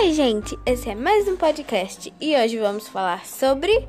Oi, gente! Esse é mais um podcast e hoje vamos falar sobre